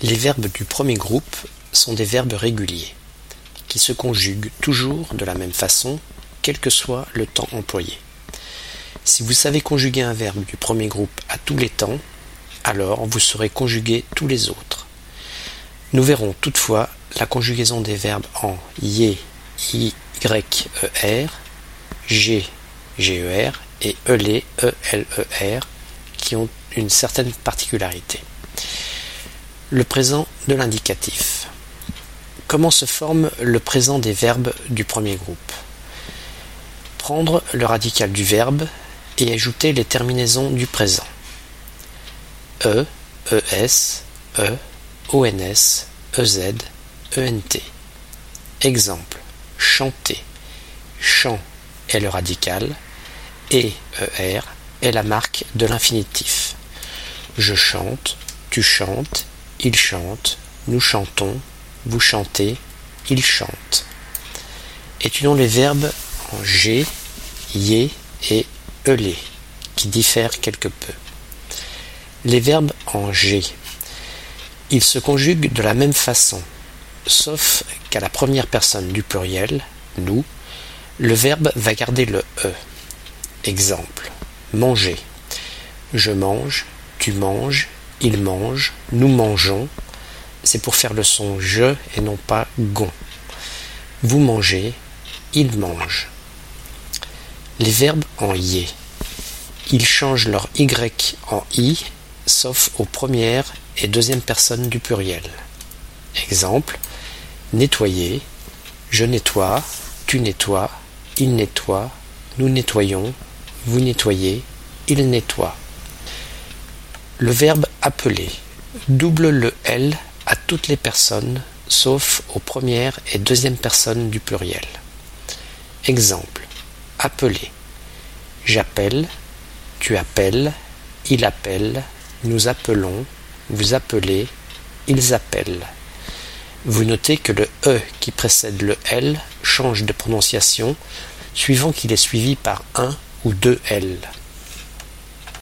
Les verbes du premier groupe sont des verbes réguliers, qui se conjuguent toujours de la même façon, quel que soit le temps employé. Si vous savez conjuguer un verbe du premier groupe à tous les temps, alors vous saurez conjuguer tous les autres. Nous verrons toutefois la conjugaison des verbes en yé, y, er, g, GER et ELE, ELER qui ont une certaine particularité. Le présent de l'indicatif. Comment se forme le présent des verbes du premier groupe? Prendre le radical du verbe et ajouter les terminaisons du présent. E, ES, E, ONS, EZ, ENT. Exemple. Chanter. Chant est le radical et ER est la marque de l'infinitif. Je chante, tu chantes, il chante, nous chantons, vous chantez, il chante. Étudions les verbes en G, yé et elé, qui diffèrent quelque peu. Les verbes en G. Ils se conjuguent de la même façon, sauf qu'à la première personne du pluriel, nous, le verbe va garder le E. Exemple. Manger. Je mange, tu manges, il mange, nous mangeons, c'est pour faire le son je et non pas gon. Vous mangez, il mange. Les verbes en yé. Ils changent leur y en i, sauf aux premières et deuxième personnes du pluriel. Exemple nettoyer, je nettoie, tu nettoies, il nettoie, nous nettoyons, vous nettoyez, il nettoie. Le verbe appeler double le L à toutes les personnes, sauf aux premières et deuxième personnes du pluriel. Exemple. Appeler. J'appelle, tu appelles, il appelle, nous appelons, vous appelez, ils appellent. Vous notez que le E qui précède le L change de prononciation suivant qu'il est suivi par un ou deux L.